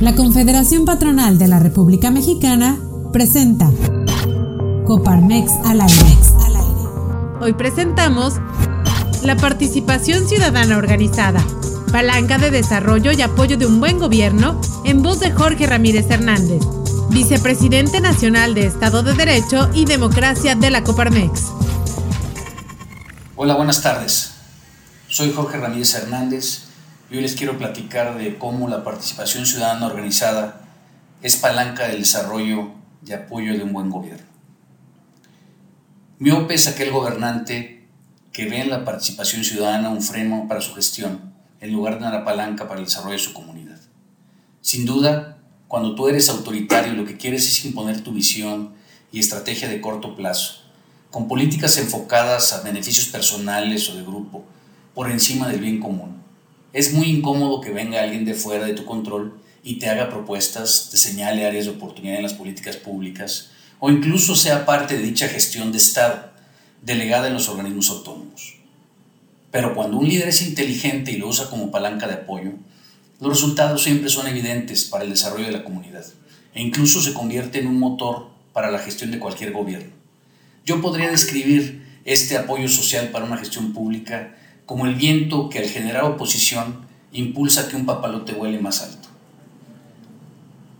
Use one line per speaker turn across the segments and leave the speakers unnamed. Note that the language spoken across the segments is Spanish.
La Confederación Patronal de la República Mexicana presenta Coparmex al aire.
Hoy presentamos la participación ciudadana organizada, palanca de desarrollo y apoyo de un buen gobierno, en voz de Jorge Ramírez Hernández, vicepresidente nacional de Estado de Derecho y Democracia de la Coparmex.
Hola, buenas tardes. Soy Jorge Ramírez Hernández y hoy les quiero platicar de cómo la participación ciudadana organizada es palanca del desarrollo y apoyo de un buen gobierno. Miope es aquel gobernante que ve en la participación ciudadana un freno para su gestión en lugar de una palanca para el desarrollo de su comunidad. Sin duda, cuando tú eres autoritario lo que quieres es imponer tu visión y estrategia de corto plazo, con políticas enfocadas a beneficios personales o de grupo, por encima del bien común es muy incómodo que venga alguien de fuera de tu control y te haga propuestas, te señale áreas de oportunidad en las políticas públicas o incluso sea parte de dicha gestión de Estado, delegada en los organismos autónomos. Pero cuando un líder es inteligente y lo usa como palanca de apoyo, los resultados siempre son evidentes para el desarrollo de la comunidad e incluso se convierte en un motor para la gestión de cualquier gobierno. Yo podría describir este apoyo social para una gestión pública como el viento que al generar oposición impulsa que un papalote huele más alto.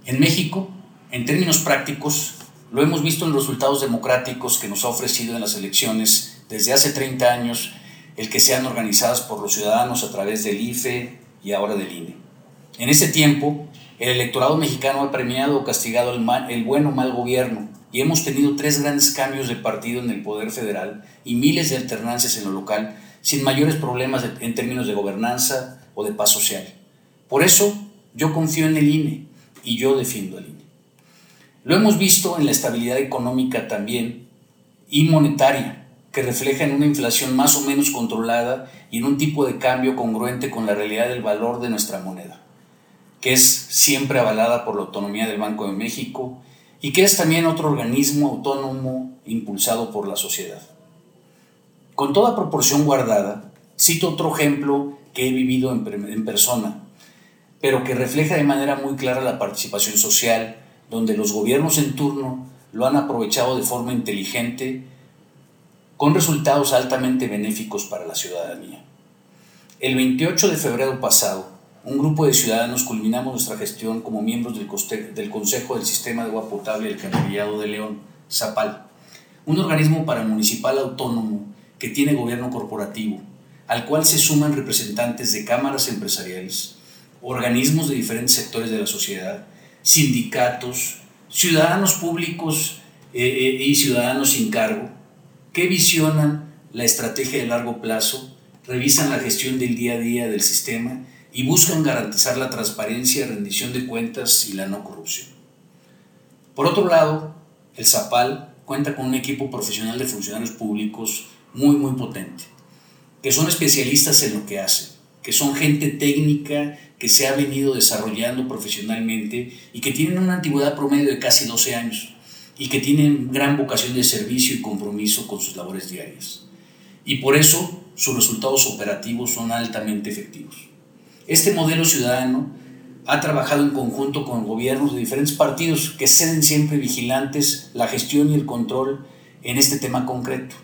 En México, en términos prácticos, lo hemos visto en los resultados democráticos que nos ha ofrecido en las elecciones desde hace 30 años, el que sean organizadas por los ciudadanos a través del IFE y ahora del INE. En ese tiempo, el electorado mexicano ha premiado o castigado el, el buen o mal gobierno y hemos tenido tres grandes cambios de partido en el poder federal y miles de alternancias en lo local sin mayores problemas en términos de gobernanza o de paz social. Por eso yo confío en el INE y yo defiendo al INE. Lo hemos visto en la estabilidad económica también y monetaria, que refleja en una inflación más o menos controlada y en un tipo de cambio congruente con la realidad del valor de nuestra moneda, que es siempre avalada por la autonomía del Banco de México y que es también otro organismo autónomo impulsado por la sociedad. Con toda proporción guardada, cito otro ejemplo que he vivido en, persona, pero que refleja de manera muy clara la participación social, donde los gobiernos en turno lo han aprovechado de forma inteligente, con resultados altamente benéficos para la ciudadanía. El 28 de febrero pasado, un grupo de ciudadanos culminamos nuestra gestión como miembros del, Consejo del Sistema de Agua Potable del Canarillado de León, ZAPAL, un organismo paramunicipal autónomo que tiene gobierno corporativo, al cual se suman representantes de cámaras empresariales, organismos de diferentes sectores de la sociedad, sindicatos, ciudadanos públicos eh, eh, y ciudadanos sin cargo, que visionan la estrategia de largo plazo, revisan la gestión del día a día del sistema y buscan garantizar la transparencia, rendición de cuentas y la no corrupción. Por otro lado, el ZAPAL cuenta con un equipo profesional de funcionarios públicos muy, muy potente, que son especialistas en lo que hacen, que son gente técnica que se ha venido desarrollando profesionalmente y que tienen una antigüedad promedio de casi 12 años y que tienen gran vocación de servicio y compromiso con sus labores diarias. Y por eso sus resultados operativos son altamente efectivos. Este modelo ciudadano ha trabajado en conjunto con gobiernos de diferentes partidos que ceden siempre vigilantes la gestión y el control en este tema concreto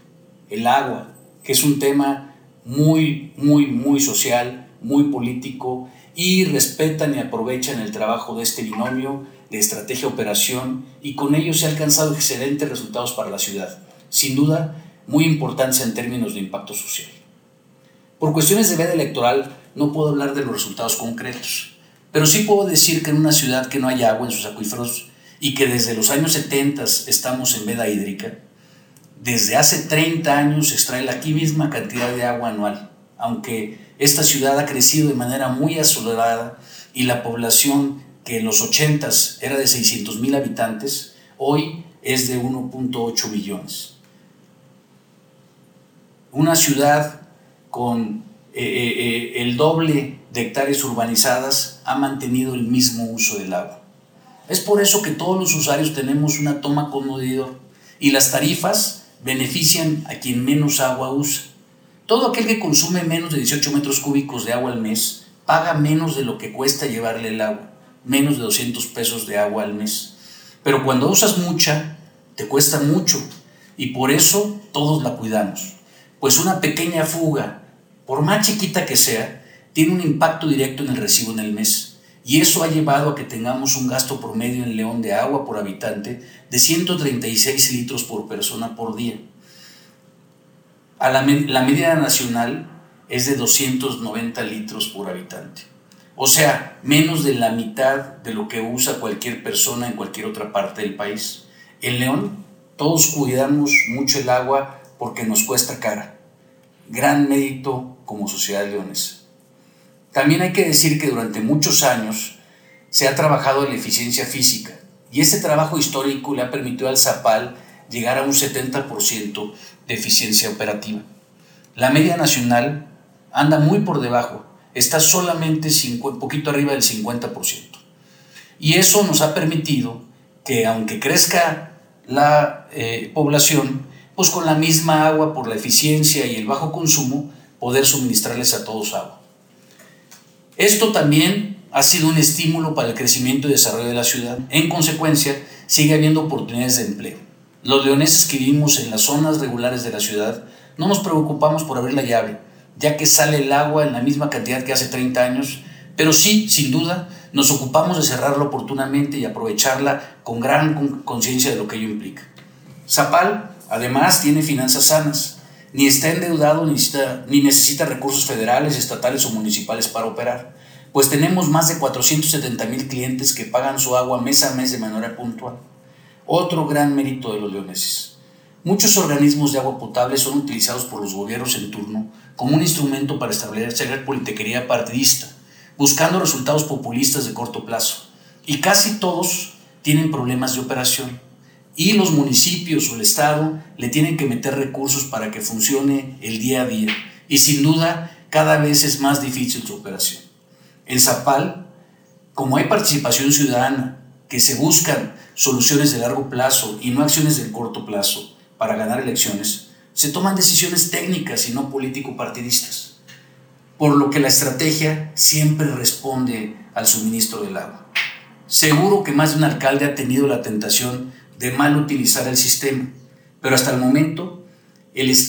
el agua, que es un tema muy, muy, muy social, muy político, y respetan y aprovechan el trabajo de este binomio de estrategia-operación y con ello se han alcanzado excelentes resultados para la ciudad. Sin duda, muy importantes en términos de impacto social. Por cuestiones de veda electoral, no puedo hablar de los resultados concretos, pero sí puedo decir que en una ciudad que no hay agua en sus acuíferos y que desde los años 70 estamos en veda hídrica, desde hace 30 años se extrae la misma cantidad de agua anual, aunque esta ciudad ha crecido de manera muy acelerada y la población que en los 80 era de 600 mil habitantes, hoy es de 1.8 millones. Una ciudad con eh, eh, eh, el doble de hectáreas urbanizadas ha mantenido el mismo uso del agua. Es por eso que todos los usuarios tenemos una toma con medidor y las tarifas benefician a quien menos agua usa. Todo aquel que consume menos de 18 metros cúbicos de agua al mes paga menos de lo que cuesta llevarle el agua, menos de 200 pesos de agua al mes. Pero cuando usas mucha, te cuesta mucho y por eso todos la cuidamos. Pues una pequeña fuga, por más chiquita que sea, tiene un impacto directo en el recibo en el mes. Y eso ha llevado a que tengamos un gasto promedio en León de agua por habitante de 136 litros por persona por día. A la, la media nacional es de 290 litros por habitante. O sea, menos de la mitad de lo que usa cualquier persona en cualquier otra parte del país. En León todos cuidamos mucho el agua porque nos cuesta cara. Gran mérito como sociedad leonesa. También hay que decir que durante muchos años se ha trabajado en la eficiencia física y ese trabajo histórico le ha permitido al Zapal llegar a un 70% de eficiencia operativa. La media nacional anda muy por debajo, está solamente un poquito arriba del 50%. Y eso nos ha permitido que aunque crezca la eh, población, pues con la misma agua por la eficiencia y el bajo consumo, poder suministrarles a todos agua. Esto también ha sido un estímulo para el crecimiento y desarrollo de la ciudad. En consecuencia, sigue habiendo oportunidades de empleo. Los leoneses que vivimos en las zonas regulares de la ciudad no nos preocupamos por abrir la llave, ya que sale el agua en la misma cantidad que hace 30 años, pero sí, sin duda, nos ocupamos de cerrarla oportunamente y aprovecharla con gran conciencia de lo que ello implica. Zapal, además, tiene finanzas sanas, ni está endeudado ni necesita, ni necesita recursos federales, estatales o municipales para operar, pues tenemos más de 470 mil clientes que pagan su agua mes a mes de manera puntual. Otro gran mérito de los leoneses. Muchos organismos de agua potable son utilizados por los gobiernos en turno como un instrumento para establecer politiquería partidista, buscando resultados populistas de corto plazo. Y casi todos tienen problemas de operación. Y los municipios o el Estado le tienen que meter recursos para que funcione el día a día. Y sin duda, cada vez es más difícil su operación. En Zapal, como hay participación ciudadana, que se buscan soluciones de largo plazo y no acciones de corto plazo, para ganar elecciones, se toman decisiones técnicas y no político-partidistas, por lo que la estrategia siempre responde al suministro del agua. Seguro que más de un alcalde ha tenido la tentación de mal utilizar el sistema, pero hasta el momento,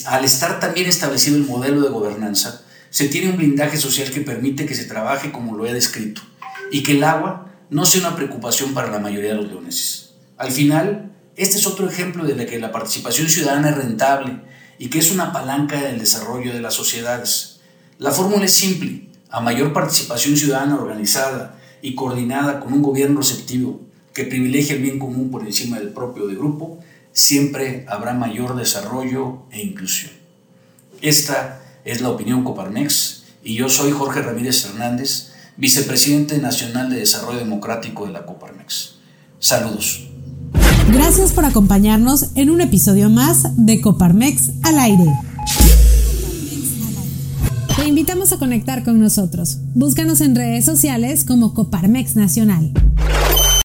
al estar también establecido el modelo de gobernanza, se tiene un blindaje social que permite que se trabaje como lo he descrito y que el agua no sea una preocupación para la mayoría de los leoneses. Al final, este es otro ejemplo de que la participación ciudadana es rentable y que es una palanca del desarrollo de las sociedades. La fórmula es simple. A mayor participación ciudadana organizada y coordinada con un gobierno receptivo que privilegie el bien común por encima del propio de grupo, siempre habrá mayor desarrollo e inclusión. Esta es la opinión Coparmex y yo soy Jorge Ramírez Hernández, vicepresidente nacional de Desarrollo Democrático de la Coparmex. Saludos.
Gracias por acompañarnos en un episodio más de Coparmex al aire. Te invitamos a conectar con nosotros. Búscanos en redes sociales como Coparmex Nacional.